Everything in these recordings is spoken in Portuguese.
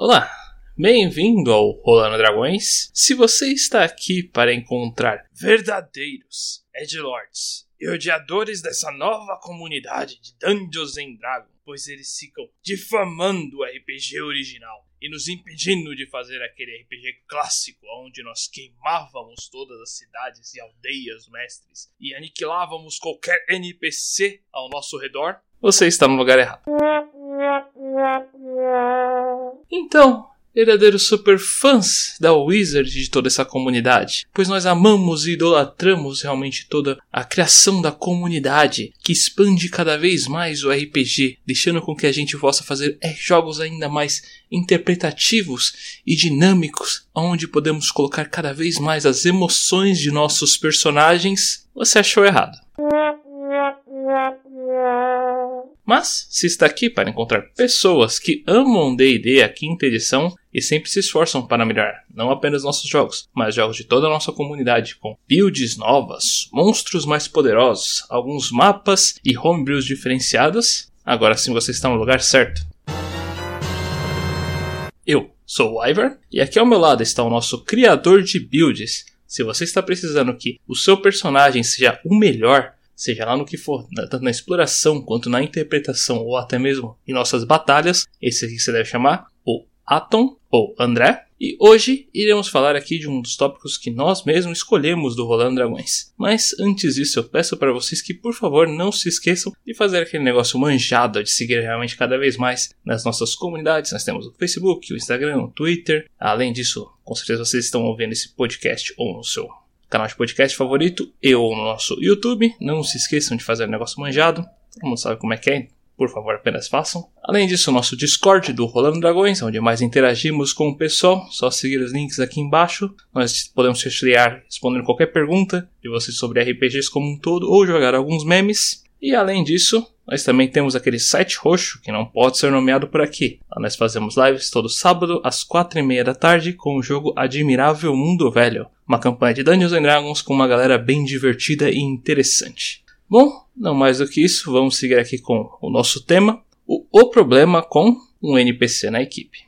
Olá, bem-vindo ao Rolando Dragões. Se você está aqui para encontrar verdadeiros Edgelords e odiadores dessa nova comunidade de Dungeons and Dragons, pois eles ficam difamando o RPG original e nos impedindo de fazer aquele RPG clássico onde nós queimávamos todas as cidades e aldeias mestres e aniquilávamos qualquer NPC ao nosso redor, você está no lugar errado. Então, verdadeiros superfãs da Wizard de toda essa comunidade, pois nós amamos e idolatramos realmente toda a criação da comunidade que expande cada vez mais o RPG, deixando com que a gente possa fazer é, jogos ainda mais interpretativos e dinâmicos, onde podemos colocar cada vez mais as emoções de nossos personagens. Você achou errado. Mas, se está aqui para encontrar pessoas que amam D&D a quinta edição e sempre se esforçam para melhorar não apenas nossos jogos, mas jogos de toda a nossa comunidade, com builds novas, monstros mais poderosos, alguns mapas e homebrews diferenciados, agora sim você está no lugar certo. Eu sou o Ivar e aqui ao meu lado está o nosso criador de builds. Se você está precisando que o seu personagem seja o melhor, seja lá no que for, tanto na exploração quanto na interpretação ou até mesmo em nossas batalhas, esse aqui você deve chamar o Atom ou André. E hoje iremos falar aqui de um dos tópicos que nós mesmos escolhemos do Rolando Dragões. Mas antes disso, eu peço para vocês que por favor não se esqueçam de fazer aquele negócio manjado, de seguir realmente cada vez mais nas nossas comunidades. Nós temos o Facebook, o Instagram, o Twitter. Além disso, com certeza vocês estão ouvindo esse podcast ou no seu canal de podcast favorito e ou no nosso YouTube. Não se esqueçam de fazer o negócio manjado. Todo mundo sabe como é que é. Por favor, apenas façam. Além disso, o nosso Discord do Rolando Dragões, onde mais interagimos com o pessoal. Só seguir os links aqui embaixo. Nós podemos te auxiliar respondendo qualquer pergunta de vocês sobre RPGs como um todo ou jogar alguns memes. E além disso, nós também temos aquele site roxo que não pode ser nomeado por aqui. Lá nós fazemos lives todo sábado às quatro e meia da tarde com o jogo Admirável Mundo Velho, uma campanha de Dungeons and Dragons com uma galera bem divertida e interessante. Bom, não mais do que isso, vamos seguir aqui com o nosso tema: o, o problema com um NPC na equipe.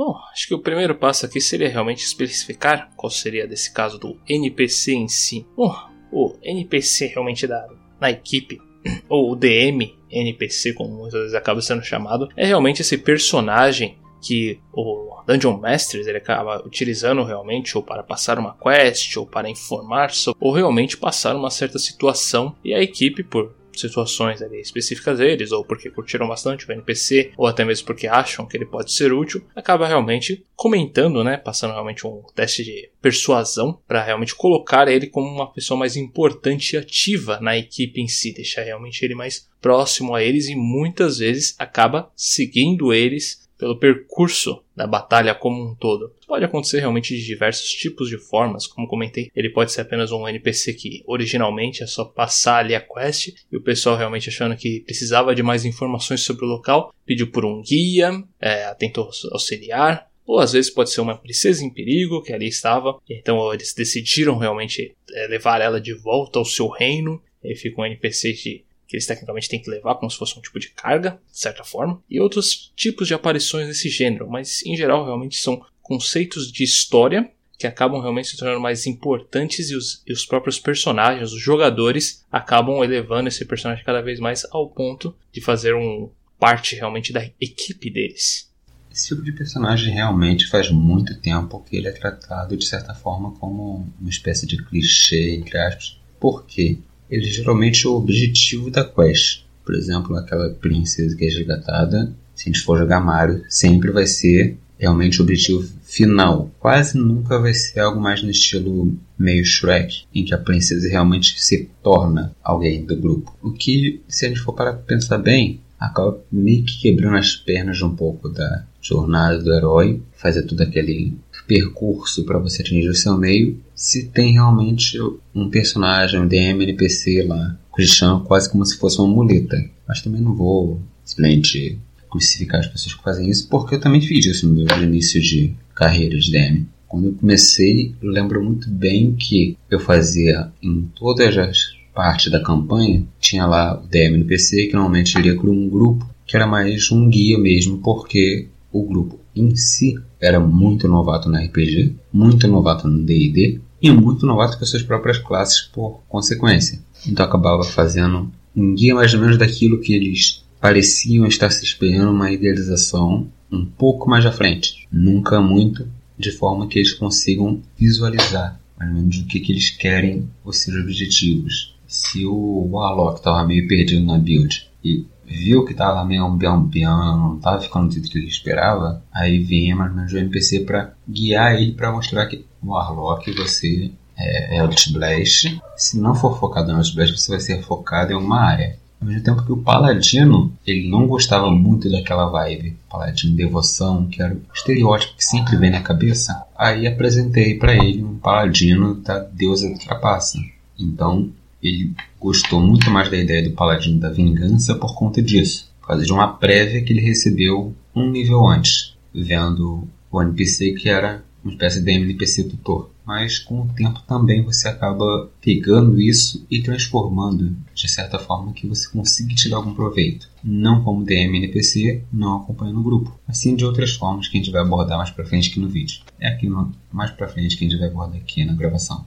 Bom, acho que o primeiro passo aqui seria realmente especificar qual seria desse caso do NPC em si. Bom, o NPC realmente da, na equipe, ou o DM NPC, como muitas vezes acaba sendo chamado, é realmente esse personagem que o Dungeon Masters ele acaba utilizando realmente ou para passar uma quest ou para informar sobre, ou realmente passar uma certa situação e a equipe por situações ali específicas deles, ou porque curtiram bastante o NPC, ou até mesmo porque acham que ele pode ser útil, acaba realmente comentando, né, passando realmente um teste de persuasão para realmente colocar ele como uma pessoa mais importante e ativa na equipe em si, deixar realmente ele mais próximo a eles e muitas vezes acaba seguindo eles pelo percurso da batalha como um todo. Pode acontecer realmente de diversos tipos de formas, como comentei, ele pode ser apenas um NPC que originalmente é só passar ali a quest e o pessoal realmente achando que precisava de mais informações sobre o local, pediu por um guia, é, tentou auxiliar, ou às vezes pode ser uma princesa em perigo que ali estava, então eles decidiram realmente é, levar ela de volta ao seu reino, e fica um NPC de que eles tecnicamente têm que levar como se fosse um tipo de carga, de certa forma, e outros tipos de aparições desse gênero, mas em geral realmente são conceitos de história que acabam realmente se tornando mais importantes e os, e os próprios personagens, os jogadores, acabam elevando esse personagem cada vez mais ao ponto de fazer um parte realmente da equipe deles. Esse tipo de personagem realmente faz muito tempo que ele é tratado de certa forma como uma espécie de clichê, entre aspas. Por quê? Ele geralmente é o objetivo da quest. Por exemplo, aquela princesa que é resgatada, se a gente for jogar Mario, sempre vai ser realmente o objetivo final. Quase nunca vai ser algo mais no estilo meio Shrek, em que a princesa realmente se torna alguém do grupo. O que, se a gente for para pensar bem, acaba meio que quebrando as pernas um pouco da jornada do herói, fazer todo aquele percurso para você atingir o seu meio, se tem realmente um personagem, um DM, NPC lá, cristão, quase como se fosse uma muleta. Mas também não vou simplesmente crucificar as pessoas que fazem isso, porque eu também fiz isso no meu início de carreira de DM. Quando eu comecei, eu lembro muito bem que eu fazia em todas as parte da campanha, tinha lá o DM no PC, que normalmente iria por um grupo, que era mais um guia mesmo, porque o grupo em si era muito novato no RPG, muito novato no D&D e muito novato com as suas próprias classes por consequência. Então acabava fazendo um guia mais ou menos daquilo que eles pareciam estar se esperando uma idealização um pouco mais à frente. Nunca muito de forma que eles consigam visualizar mais ou menos o que, que eles querem os seus objetivos. Se o Warlock estava meio perdido na build e viu que estava meio ambiambiando, não estava ficando do jeito que ele esperava, aí vinha mais ou menos o NPC para guiar ele para mostrar que o Warlock você é, é Eldritch Blast. Se não for focado no Eldritch Blast, você vai ser focado em uma área. Ao mesmo tempo que o Paladino, ele não gostava muito daquela vibe. Paladino devoção, que era o estereótipo que sempre vem na cabeça. Aí apresentei para ele um Paladino da deusa da trapaça. Então, ele gostou muito mais da ideia do Paladino da Vingança por conta disso. Por causa de uma prévia que ele recebeu um nível antes. Vendo o NPC que era uma espécie de NPC tutor mas com o tempo também você acaba pegando isso e transformando de certa forma que você consiga tirar algum proveito. Não como DM NPC, não acompanhando o grupo, assim de outras formas que a gente vai abordar mais pra frente aqui no vídeo. É aqui no, mais pra frente que a gente vai abordar aqui na gravação.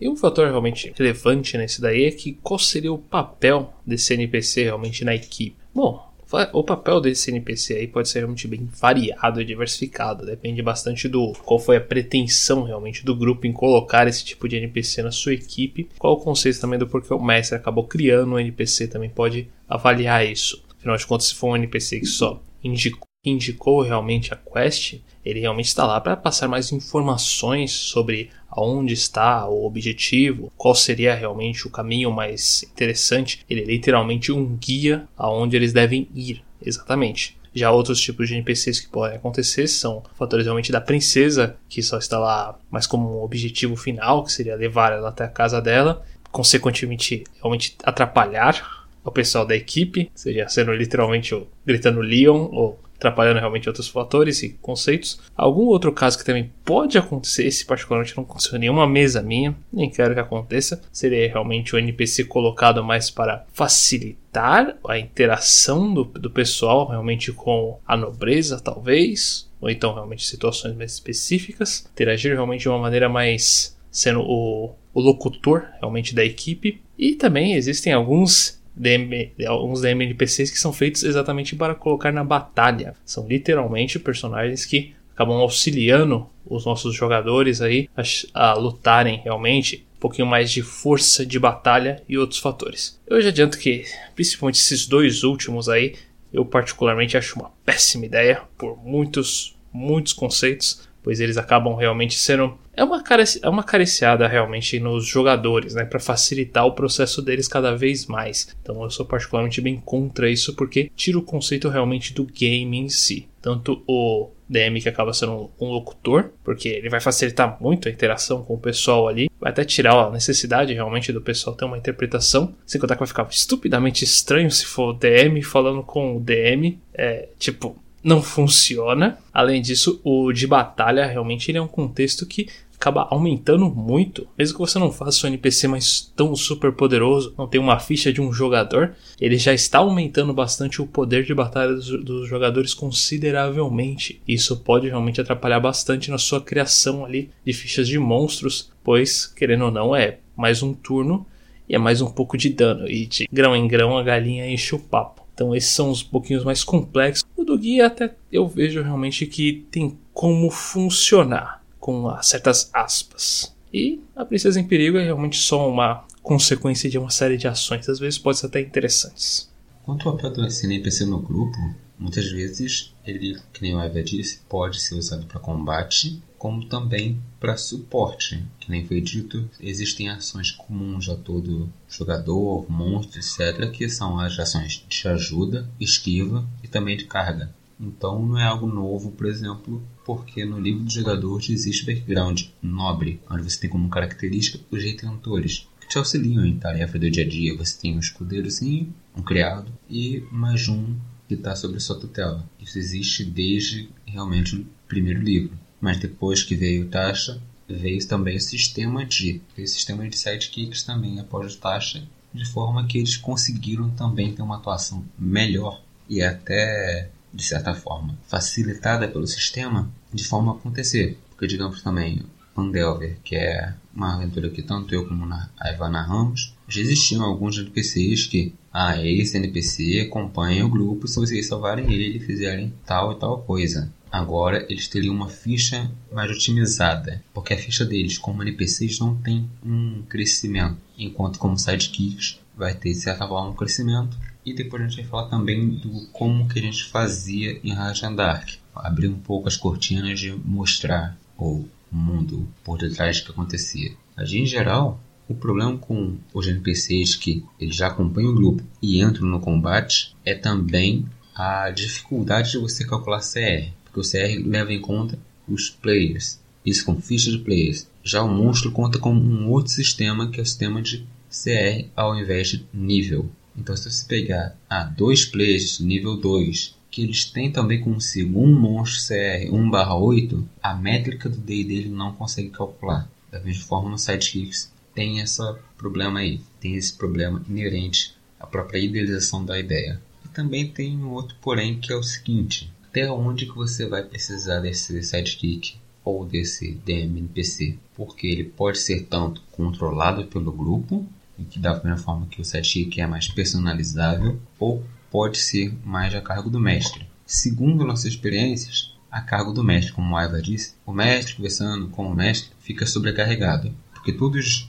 E um fator realmente relevante nesse daí é que qual seria o papel desse NPC realmente na equipe? Bom, o papel desse NPC aí pode ser realmente bem variado e diversificado, depende bastante do qual foi a pretensão realmente do grupo em colocar esse tipo de NPC na sua equipe, qual o conceito também do porquê o mestre acabou criando um NPC também pode avaliar isso. Afinal de contas, se for um NPC que só indicou, indicou realmente a quest, ele realmente está lá para passar mais informações sobre aonde está o objetivo, qual seria realmente o caminho mais interessante. Ele é literalmente um guia aonde eles devem ir, exatamente. Já outros tipos de NPCs que podem acontecer são fatores realmente da princesa, que só está lá mais como um objetivo final, que seria levar ela até a casa dela, consequentemente realmente atrapalhar o pessoal da equipe, seja sendo literalmente o gritando Leon ou atrapalhando realmente outros fatores e conceitos. Algum outro caso que também pode acontecer, esse particularmente não aconteceu em nenhuma mesa minha, nem quero que aconteça, seria realmente o NPC colocado mais para facilitar a interação do, do pessoal realmente com a nobreza, talvez, ou então realmente situações mais específicas, interagir realmente de uma maneira mais sendo o, o locutor realmente da equipe. E também existem alguns DM, alguns DM NPCs que são feitos exatamente para colocar na batalha. São literalmente personagens que acabam auxiliando os nossos jogadores aí a, a lutarem realmente um pouquinho mais de força de batalha e outros fatores. Eu já adianto que, principalmente esses dois últimos aí, eu particularmente acho uma péssima ideia por muitos, muitos conceitos pois eles acabam realmente sendo é uma, careci, é uma cariciada realmente nos jogadores, né, para facilitar o processo deles cada vez mais. Então eu sou particularmente bem contra isso porque tira o conceito realmente do game em si. Tanto o DM que acaba sendo um, locutor, porque ele vai facilitar muito a interação com o pessoal ali, vai até tirar a necessidade realmente do pessoal ter uma interpretação, sem contar que vai ficar estupidamente estranho se for o DM falando com o DM, é tipo, não funciona. Além disso, o de batalha realmente ele é um contexto que acaba aumentando muito. Mesmo que você não faça um NPC mais tão super poderoso, não tem uma ficha de um jogador, ele já está aumentando bastante o poder de batalha dos, dos jogadores consideravelmente. Isso pode realmente atrapalhar bastante na sua criação ali de fichas de monstros, pois, querendo ou não, é mais um turno e é mais um pouco de dano. E de grão em grão a galinha enche o papo. Então esses são os pouquinhos mais complexos. O do guia até eu vejo realmente que tem como funcionar com certas aspas. E a Princesa em Perigo é realmente só uma consequência de uma série de ações, às vezes pode ser até interessantes. Quanto ao papel do NPC no grupo, muitas vezes ele, que nem o Eva disse, pode ser usado para combate como também para suporte. Que nem foi dito, existem ações comuns a todo jogador, monstro, etc., que são as ações de ajuda, esquiva e também de carga. Então não é algo novo, por exemplo, porque no livro do jogador existe background nobre, onde você tem como característica os retentores, que te auxiliam em tarefas do dia a dia. Você tem um escudeirozinho, um criado e mais um que está sobre sua tutela. Isso existe desde realmente o primeiro livro mas depois que veio Tasha, veio também o sistema de, o sistema de sidekicks também após o taxa, de forma que eles conseguiram também ter uma atuação melhor e até, de certa forma, facilitada pelo sistema de forma a acontecer. Porque, digamos também, Pandelver, que é uma aventura que tanto eu como a Ivana narramos, já existiam alguns NPCs que, ah, esse NPC acompanha o grupo se vocês salvarem ele e fizerem tal e tal coisa. Agora eles teriam uma ficha mais otimizada, porque a ficha deles como NPCs não tem um crescimento, enquanto como sidekicks vai ter de certa forma um crescimento. E depois a gente vai falar também do como que a gente fazia em Rajang Dark, abrir um pouco as cortinas de mostrar ou mundo por detrás do que acontecia. Mas em geral, o problema com os NPCs que eles já acompanham o grupo e entram no combate é também a dificuldade de você calcular CR, o CR leva em conta os players, isso com ficha de players. Já o monstro conta com um outro sistema que é o sistema de CR ao invés de nível. Então se você pegar ah, dois players nível 2 que eles têm também consigo um monstro CR 1/8, a métrica do day dele não consegue calcular. Da mesma forma, no Sidekicks tem esse problema aí, tem esse problema inerente à própria idealização da ideia. E também tem um outro porém que é o seguinte: até onde que você vai precisar desse sidekick ou desse DMNPC? Porque ele pode ser tanto controlado pelo grupo, e que da mesma forma que o sidekick é mais personalizável, ou pode ser mais a cargo do mestre. Segundo nossas experiências, a cargo do mestre, como o Aiva disse, o mestre conversando com o mestre fica sobrecarregado, porque todos,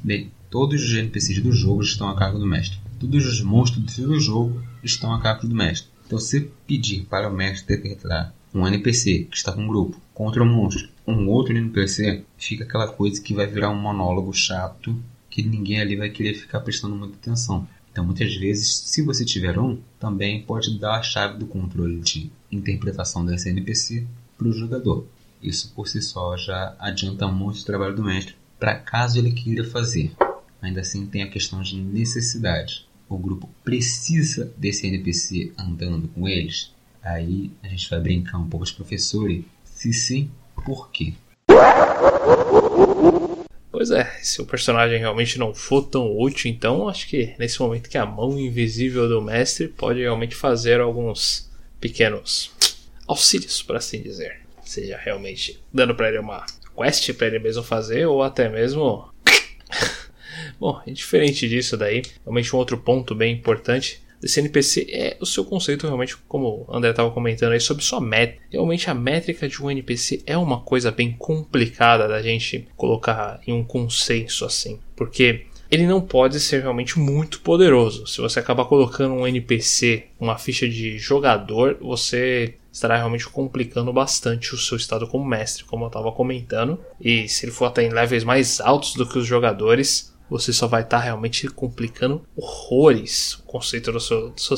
todos os NPCs do jogo estão a cargo do mestre. Todos os monstros do jogo estão a cargo do mestre. Então, se pedir para o mestre interpretar um NPC que está com um grupo contra um monstro, um outro NPC, fica aquela coisa que vai virar um monólogo chato que ninguém ali vai querer ficar prestando muita atenção. Então, muitas vezes, se você tiver um, também pode dar a chave do controle de interpretação desse NPC para o jogador. Isso por si só já adianta muito o trabalho do mestre, para caso ele queira fazer. Ainda assim, tem a questão de necessidade. O grupo precisa desse NPC andando com eles? Aí a gente vai brincar um pouco de professor e, se sim, por quê? Pois é, se o personagem realmente não for tão útil, então acho que nesse momento que a mão invisível do mestre pode realmente fazer alguns pequenos auxílios, por assim dizer. Seja realmente dando para ele uma quest para ele mesmo fazer, ou até mesmo. Bom, é diferente disso daí, realmente um outro ponto bem importante desse NPC é o seu conceito realmente, como o André estava comentando aí, sobre sua métrica. Realmente a métrica de um NPC é uma coisa bem complicada da gente colocar em um consenso assim, porque ele não pode ser realmente muito poderoso. Se você acabar colocando um NPC, uma ficha de jogador, você estará realmente complicando bastante o seu estado como mestre, como eu estava comentando. E se ele for até em levels mais altos do que os jogadores, você só vai estar tá realmente complicando horrores o conceito do seu, do seu,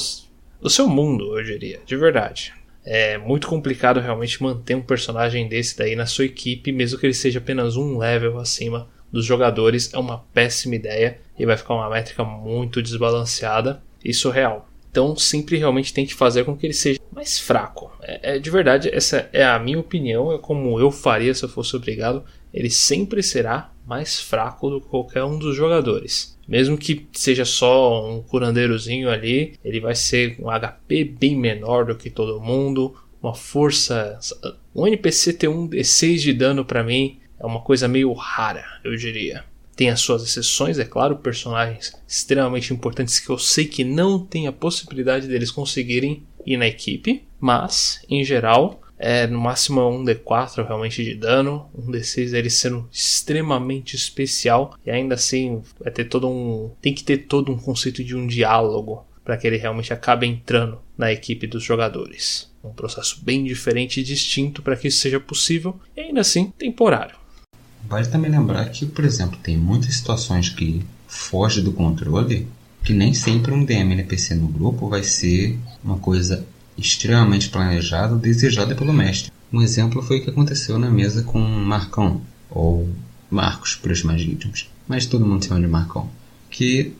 do seu mundo, eu diria, de verdade. É muito complicado realmente manter um personagem desse daí na sua equipe, mesmo que ele seja apenas um level acima dos jogadores. É uma péssima ideia e vai ficar uma métrica muito desbalanceada e surreal. Então sempre realmente tem que fazer com que ele seja mais fraco. É, é, de verdade, essa é a minha opinião, é como eu faria se eu fosse obrigado. Ele sempre será mais fraco do que qualquer um dos jogadores. Mesmo que seja só um curandeirozinho ali, ele vai ser um HP bem menor do que todo mundo, uma força. Um NPC ter um D6 de dano para mim é uma coisa meio rara, eu diria. Tem as suas exceções, é claro, personagens extremamente importantes que eu sei que não tem a possibilidade deles conseguirem ir na equipe, mas em geral é no máximo um D4 realmente de dano, um D6 ele sendo extremamente especial e ainda assim vai ter todo um tem que ter todo um conceito de um diálogo para que ele realmente acabe entrando na equipe dos jogadores. Um processo bem diferente e distinto para que isso seja possível e ainda assim temporário. Vale também lembrar que, por exemplo, tem muitas situações que fogem do controle que nem sempre um DM NPC no grupo vai ser uma coisa extremamente planejada ou desejada pelo mestre. Um exemplo foi o que aconteceu na mesa com Marcão, ou Marcos para os mais íntimos, mas todo mundo chama de Marcão, que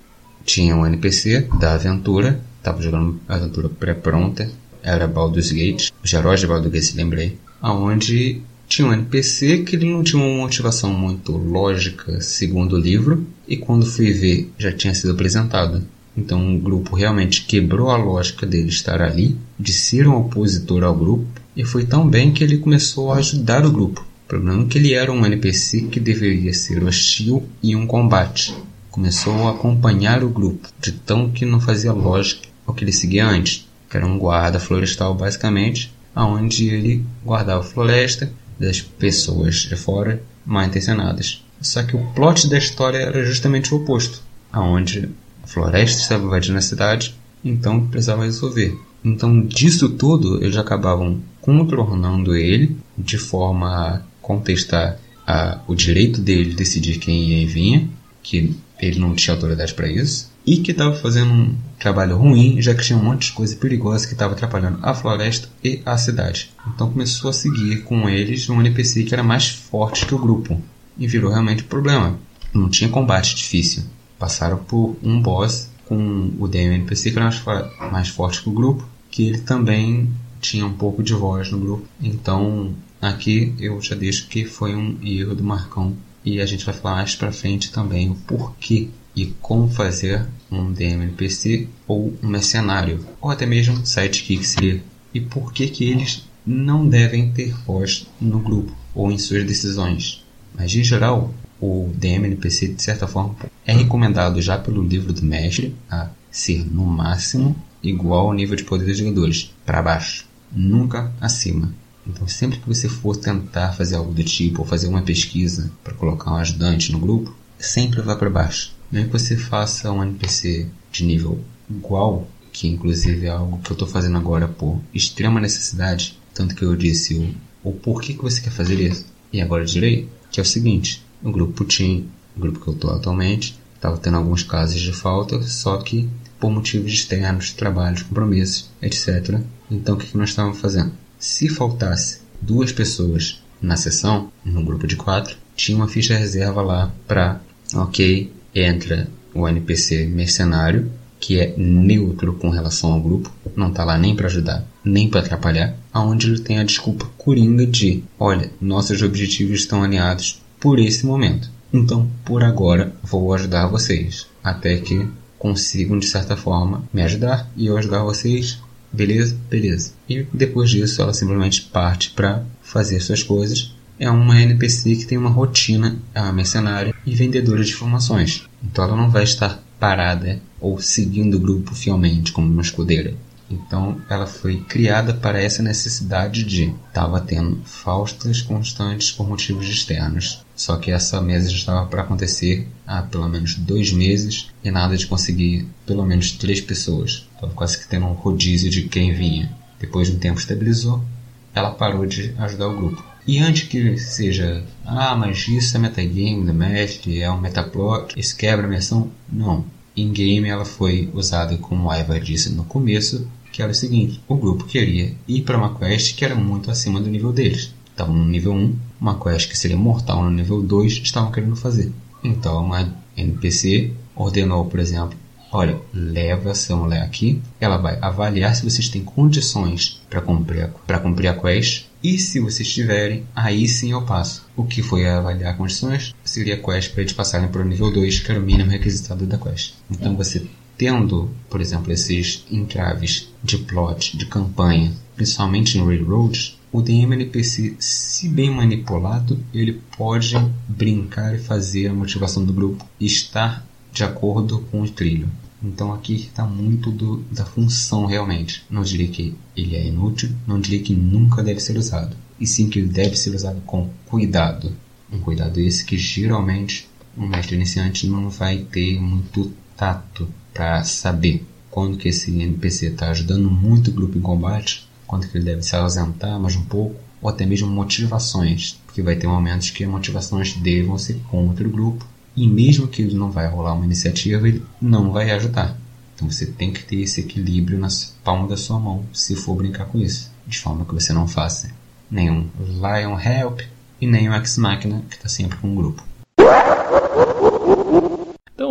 tinha um NPC da aventura, estava jogando a aventura pré-pronta, era Baldur's Gate, os heróis de Baldur's Gate, lembrei, aonde tinha um NPC que ele não tinha uma motivação muito lógica, segundo o livro, e quando fui ver já tinha sido apresentado. Então o grupo realmente quebrou a lógica dele estar ali, de ser um opositor ao grupo, e foi tão bem que ele começou a ajudar o grupo. O problema é que ele era um NPC que deveria ser hostil em um combate. Começou a acompanhar o grupo, de tão que não fazia lógica ao que ele seguia antes, que era um guarda florestal basicamente, aonde ele guardava a floresta das pessoas de fora mal intencionadas. Só que o plot da história era justamente o oposto, aonde floresta estava invadindo a cidade, então precisava resolver. Então, disso tudo, eles acabavam contornando ele de forma a contestar a, o direito dele de decidir quem ia e vinha, que ele não tinha autoridade para isso, e que estava fazendo um trabalho ruim, já que tinha um monte de coisa perigosa que estava atrapalhando a floresta e a cidade. Então começou a seguir com eles um NPC que era mais forte que o grupo, e virou realmente um problema. Não tinha combate difícil. Passaram por um boss com o DM NPC que era mais, mais forte que o grupo, que ele também tinha um pouco de voz no grupo. Então aqui eu já deixo que foi um erro do Marcão e a gente vai falar mais pra frente também o porquê e como fazer um DMNPC ou um mercenário, ou até mesmo sidekick seria, e por que que eles não devem ter voz no grupo ou em suas decisões. Mas em geral, o DMNPC de certa forma é recomendado já pelo livro do mestre a ser no máximo igual ao nível de poder dos jogadores, para baixo, nunca acima. Então, sempre que você for tentar fazer algo do tipo, ou fazer uma pesquisa para colocar um ajudante no grupo, sempre vá para baixo. Nem que você faça um NPC de nível igual, que inclusive é algo que eu estou fazendo agora por extrema necessidade, tanto que eu disse o, o porquê que você quer fazer isso. E agora eu direi que é o seguinte, o grupo o grupo que eu estou atualmente, estava tendo alguns casos de falta, só que por motivos externos, trabalhos, compromissos, etc. Então o que, que nós estávamos fazendo? Se faltasse duas pessoas na sessão, no grupo de quatro, tinha uma ficha reserva lá para, ok, entra o NPC mercenário, que é neutro com relação ao grupo, não está lá nem para ajudar, nem para atrapalhar, aonde ele tem a desculpa coringa de, olha, nossos objetivos estão alinhados por esse momento. Então, por agora, vou ajudar vocês, até que consigam de certa forma me ajudar e eu ajudar vocês Beleza? Beleza. E depois disso ela simplesmente parte para fazer suas coisas. É uma NPC que tem uma rotina, é uma mercenária e vendedora de informações. Então ela não vai estar parada ou seguindo o grupo fielmente como uma escudeira. Então ela foi criada para essa necessidade de estava tendo faltas constantes por motivos externos. Só que essa mesa já estava para acontecer há pelo menos dois meses e nada de conseguir pelo menos três pessoas. Estava quase que tendo um rodízio de quem vinha. Depois de um tempo estabilizou, ela parou de ajudar o grupo. E antes que seja, ah, mas isso é metagame do mestre, é um metaplot, isso quebra a imersão. Não. Em game ela foi usada, como o Ivar disse no começo, que era o seguinte: o grupo queria ir para uma quest que era muito acima do nível deles. Estavam no nível 1, uma quest que seria mortal no nível 2 estavam querendo fazer. Então uma NPC ordenou, por exemplo, olha, leva essa mulher aqui, ela vai avaliar se vocês têm condições para cumprir, cumprir a quest, e se vocês tiverem, aí sim eu passo. O que foi avaliar condições seria a quest para eles passarem para o nível 2, que era o mínimo requisitado da quest. Então você tendo, por exemplo, esses entraves de plot, de campanha, principalmente em railroads, o DM NPC, se bem manipulado, ele pode brincar e fazer a motivação do grupo estar de acordo com o trilho. Então aqui está muito do, da função realmente. Não diria que ele é inútil, não diria que nunca deve ser usado. E sim que ele deve ser usado com cuidado. Um cuidado esse que geralmente um mestre iniciante não vai ter muito tato para saber quando que esse NPC está ajudando muito o grupo em combate, quando que ele deve se ausentar mais um pouco, ou até mesmo motivações, porque vai ter momentos que as motivações dele vão ser contra o grupo, e mesmo que ele não vai rolar uma iniciativa, ele não vai ajudar. Então você tem que ter esse equilíbrio na palma da sua mão, se for brincar com isso, de forma que você não faça nenhum Lion Help e o Ex Machina, que está sempre com o grupo.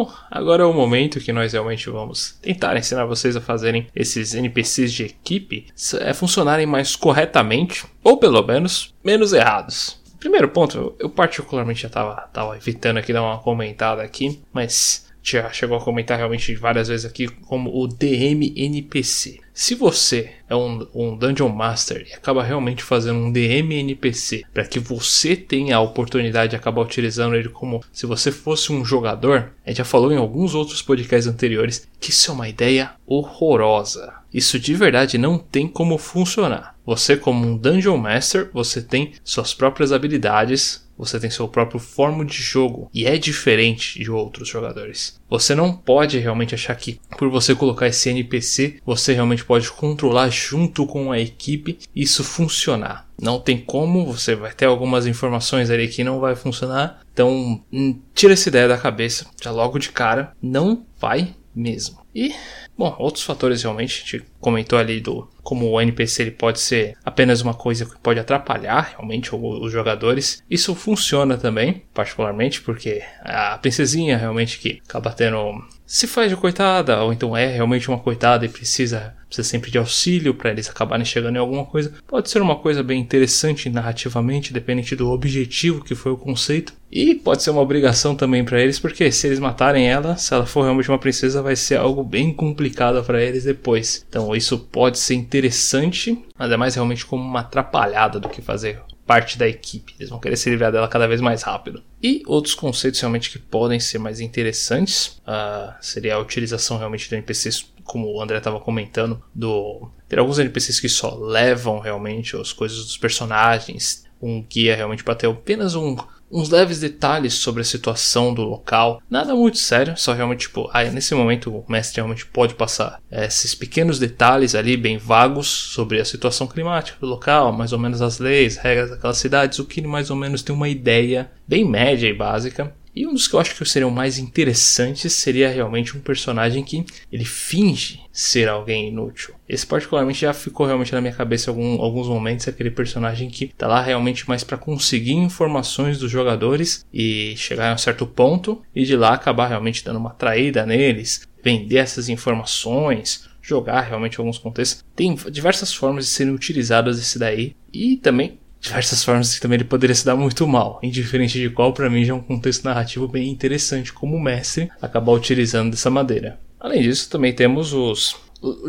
Então agora é o momento que nós realmente vamos tentar ensinar vocês a fazerem esses NPCs de equipe é, funcionarem mais corretamente, ou pelo menos menos errados. Primeiro ponto, eu particularmente já estava tava evitando aqui dar uma comentada aqui, mas já chegou a comentar realmente várias vezes aqui como o DM NPC. Se você é um, um Dungeon Master e acaba realmente fazendo um DM NPC para que você tenha a oportunidade de acabar utilizando ele como se você fosse um jogador, a gente já falou em alguns outros podcasts anteriores que isso é uma ideia horrorosa. Isso de verdade não tem como funcionar. Você como um Dungeon Master, você tem suas próprias habilidades, você tem seu próprio forma de jogo e é diferente de outros jogadores. Você não pode realmente achar que por você colocar esse NPC, você realmente pode controlar junto com a equipe isso funcionar. Não tem como, você vai ter algumas informações ali que não vai funcionar. Então, hum, tira essa ideia da cabeça, já logo de cara, não vai mesmo. E Bom, outros fatores realmente, a gente comentou ali do como o NPC ele pode ser apenas uma coisa que pode atrapalhar realmente os jogadores. Isso funciona também, particularmente, porque a princesinha realmente que acaba tendo se faz de coitada, ou então é realmente uma coitada e precisa, precisa sempre de auxílio para eles acabarem chegando em alguma coisa, pode ser uma coisa bem interessante narrativamente, dependente do objetivo que foi o conceito. E pode ser uma obrigação também para eles, porque se eles matarem ela, se ela for realmente uma princesa, vai ser algo bem complicado para eles depois. Então isso pode ser interessante, mas é mais realmente como uma atrapalhada do que fazer parte da equipe. Eles vão querer se livrar dela cada vez mais rápido. E outros conceitos realmente que podem ser mais interessantes uh, seria a utilização realmente de NPCs, como o André estava comentando, do ter alguns NPCs que só levam realmente as coisas dos personagens, um guia realmente para ter apenas um uns leves detalhes sobre a situação do local. Nada muito sério, só realmente, tipo, aí nesse momento o mestre realmente pode passar é, esses pequenos detalhes ali, bem vagos, sobre a situação climática do local, mais ou menos as leis, regras daquelas cidades, o que mais ou menos tem uma ideia bem média e básica e um dos que eu acho que seriam mais interessantes seria realmente um personagem que ele finge ser alguém inútil. Esse particularmente já ficou realmente na minha cabeça algum, alguns momentos, aquele personagem que tá lá realmente mais para conseguir informações dos jogadores e chegar a um certo ponto e de lá acabar realmente dando uma traída neles, vender essas informações, jogar realmente alguns contextos. Tem diversas formas de serem utilizadas esse daí e também diversas formas que também ele poderia se dar muito mal, indiferente de qual, para mim já é um contexto narrativo bem interessante como mestre acabar utilizando dessa maneira. Além disso, também temos os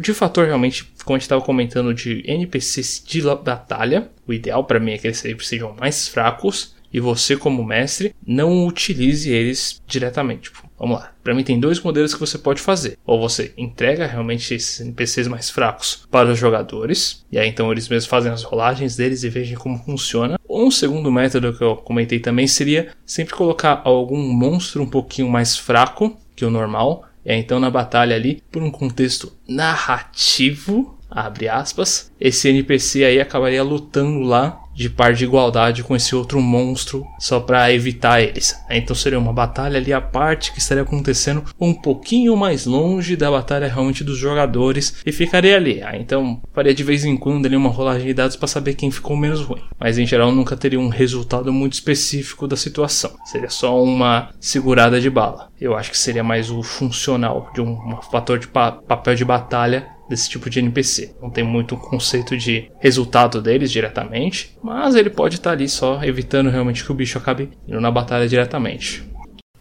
de fator realmente, como a gente estava comentando, de NPCs de batalha, o ideal para mim é que eles sejam mais fracos e você, como mestre, não utilize eles diretamente. Tipo, vamos lá. Para mim, tem dois modelos que você pode fazer. Ou você entrega realmente esses NPCs mais fracos para os jogadores, e aí então eles mesmos fazem as rolagens deles e vejam como funciona. Ou um segundo método que eu comentei também seria sempre colocar algum monstro um pouquinho mais fraco que o normal. E aí, então na batalha ali, por um contexto narrativo, abre aspas, esse NPC aí acabaria lutando lá de par de igualdade com esse outro monstro só para evitar eles. Então seria uma batalha ali à parte que estaria acontecendo um pouquinho mais longe da batalha realmente dos jogadores e ficaria ali. Ah, então faria de vez em quando ali uma rolagem de dados para saber quem ficou menos ruim. Mas em geral nunca teria um resultado muito específico da situação. Seria só uma segurada de bala. Eu acho que seria mais o funcional de um, um fator de pa papel de batalha desse tipo de NPC. Não tem muito conceito de resultado deles diretamente, mas ele pode estar ali só evitando realmente que o bicho acabe indo na batalha diretamente.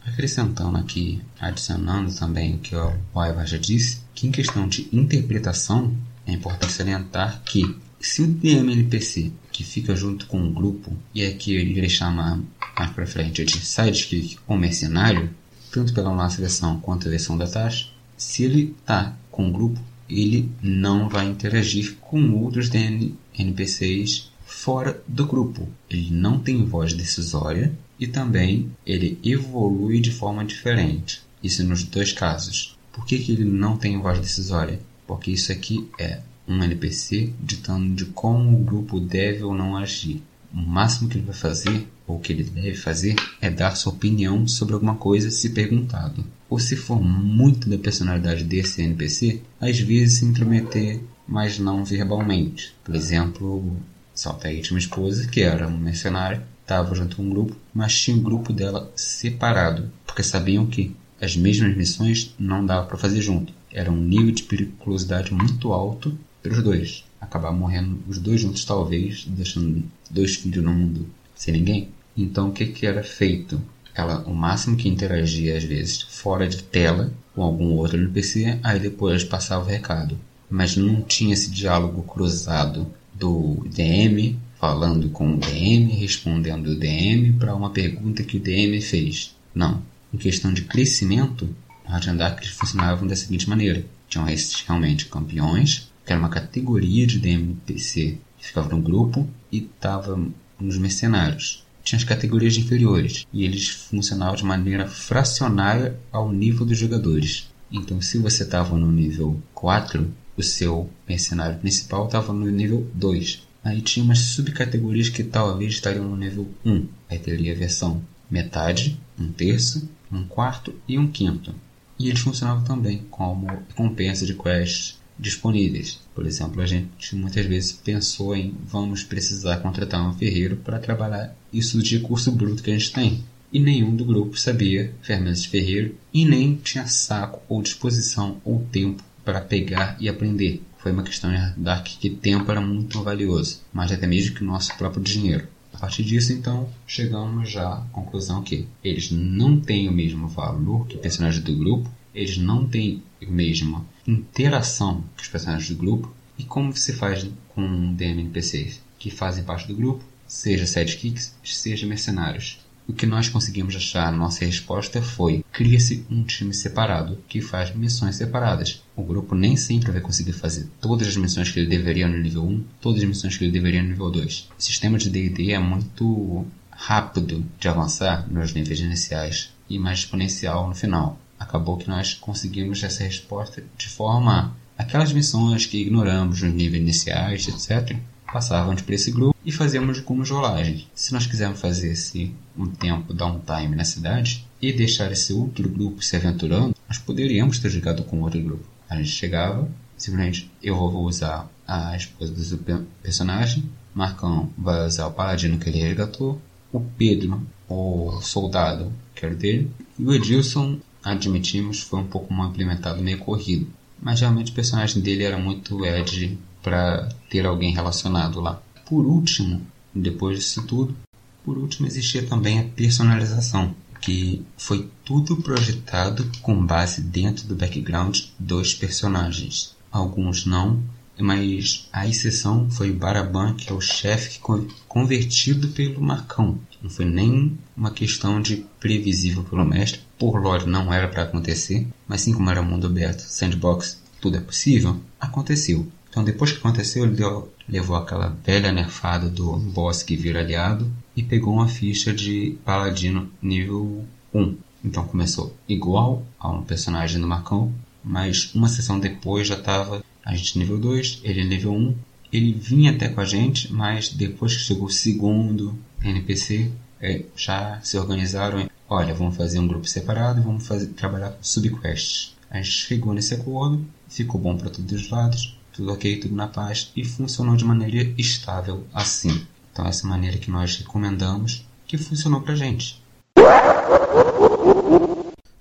Acrescentando aqui, adicionando também o que o Aiva já disse, que em questão de interpretação é importante salientar que se o DM NPC que fica junto com o grupo, e aqui ele chama mais pra frente de sidekick ou mercenário, tanto pela nossa versão quanto a versão da taxa, se ele está com o grupo, ele não vai interagir com outros NPCs fora do grupo. Ele não tem voz decisória e também ele evolui de forma diferente. Isso nos dois casos. Por que, que ele não tem voz decisória? Porque isso aqui é um NPC ditando de como o grupo deve ou não agir. O máximo que ele vai fazer, ou que ele deve fazer, é dar sua opinião sobre alguma coisa se perguntado ou se for muito da personalidade desse NPC, às vezes se intrometer, mas não verbalmente. Por exemplo, só peguei uma esposa, que era um mercenário, estava junto com um grupo, mas tinha um grupo dela separado, porque sabiam que as mesmas missões não dava para fazer junto. Era um nível de periculosidade muito alto para os dois. Acabar morrendo os dois juntos, talvez, deixando dois filhos no mundo sem ninguém. Então, o que, que era feito? Ela, o máximo que interagia, às vezes, fora de tela com algum outro NPC, aí depois passava o recado. Mas não tinha esse diálogo cruzado do DM falando com o DM, respondendo o DM para uma pergunta que o DM fez. Não. Em questão de crescimento, Hard Dark funcionavam da seguinte maneira. Tinham realmente campeões, que era uma categoria de DMPC que ficava no grupo, e estava nos mercenários. Tinha as categorias inferiores, e eles funcionavam de maneira fracionária ao nível dos jogadores. Então, se você estava no nível 4, o seu mercenário principal estava no nível 2. Aí tinha umas subcategorias que talvez estariam no nível 1. Aí teria a versão metade, um terço, um quarto e um quinto. E eles funcionavam também como recompensa de quests disponíveis. Por exemplo, a gente muitas vezes pensou em vamos precisar contratar um ferreiro para trabalhar isso de recurso bruto que a gente tem. E nenhum do grupo sabia de ferreiro e nem tinha saco ou disposição ou tempo para pegar e aprender. Foi uma questão de que tempo era muito valioso, mais até mesmo que o nosso próprio dinheiro. A partir disso, então, chegamos já à conclusão que eles não têm o mesmo valor que personagens do grupo, eles não têm a mesma interação que os personagens do grupo, e como se faz com DMNPCs que fazem parte do grupo, seja sidekicks, seja mercenários. O que nós conseguimos achar, nossa resposta foi: cria-se um time separado que faz missões separadas. O grupo nem sempre vai conseguir fazer todas as missões que ele deveria no nível 1, todas as missões que ele deveria no nível 2. O sistema de DD é muito rápido de avançar nos níveis iniciais e mais exponencial no final. Acabou que nós conseguimos essa resposta de forma aquelas missões que ignoramos nos níveis iniciais, etc passávamos para esse grupo e fazíamos algumas rolagens. Se nós quisermos fazer esse um tempo downtime na cidade e deixar esse outro grupo se aventurando, nós poderíamos ter jogado com outro grupo. A gente chegava, simplesmente eu vou usar a esposa do personagem, Marcão vai usar o paladino que ele resgatou, o Pedro, o soldado, que era dele, e o Edilson, admitimos, foi um pouco mal implementado, meio corrido. Mas realmente o personagem dele era muito edge para ter alguém relacionado lá. Por último, depois disso tudo, por último existia também a personalização, que foi tudo projetado com base dentro do background dos personagens. Alguns não, mas a exceção foi o Baraban, que é o chefe convertido pelo Marcão. Não foi nem uma questão de previsível pelo mestre. Por lore não era para acontecer, mas sim como era mundo aberto, sandbox, tudo é possível, aconteceu. Então, depois que aconteceu, ele deu, levou aquela velha nerfada do boss que vira aliado e pegou uma ficha de paladino nível 1. Então, começou igual a um personagem do Marcão, mas uma sessão depois já estava a gente nível 2, ele nível 1. Ele vinha até com a gente, mas depois que chegou o segundo NPC, é, já se organizaram. Olha, vamos fazer um grupo separado e vamos fazer, trabalhar com subquests. A gente chegou nesse acordo, ficou bom para todos os lados tudo ok, tudo na paz e funcionou de maneira estável assim. Então essa maneira que nós recomendamos que funcionou pra gente.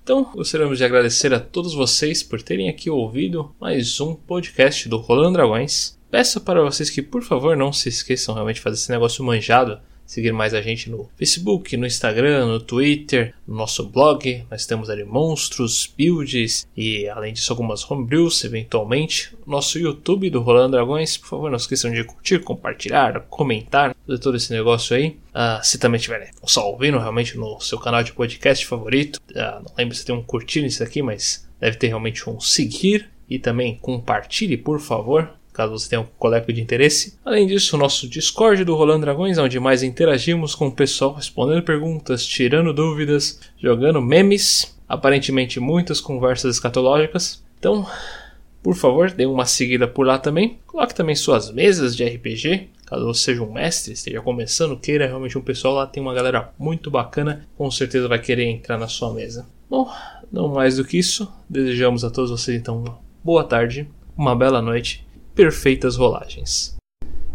Então, gostaríamos de agradecer a todos vocês por terem aqui ouvido mais um podcast do Rolando Dragões. Peço para vocês que, por favor, não se esqueçam realmente de fazer esse negócio manjado seguir mais a gente no Facebook, no Instagram, no Twitter, no nosso blog. Nós temos ali monstros, builds e além disso algumas homebrews eventualmente. Nosso YouTube do Rolando Dragões, por favor, não esqueçam de curtir, compartilhar, comentar, fazer todo esse negócio aí. Uh, se também estiver só ouvindo realmente no seu canal de podcast favorito, uh, não lembro se tem um curtir isso aqui, mas deve ter realmente um seguir e também compartilhe, por favor caso você tenha um colega de interesse. Além disso, o nosso Discord do Rolando Dragões, onde mais interagimos com o pessoal, respondendo perguntas, tirando dúvidas, jogando memes, aparentemente muitas conversas escatológicas. Então, por favor, dê uma seguida por lá também. Coloque também suas mesas de RPG. Caso você seja um mestre, esteja começando, queira realmente um pessoal lá, tem uma galera muito bacana, com certeza vai querer entrar na sua mesa. Bom, não mais do que isso, desejamos a todos vocês então uma boa tarde, uma bela noite perfeitas rolagens.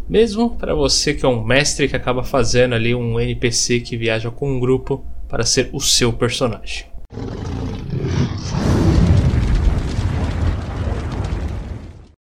Mesmo para você que é um mestre que acaba fazendo ali um NPC que viaja com um grupo para ser o seu personagem.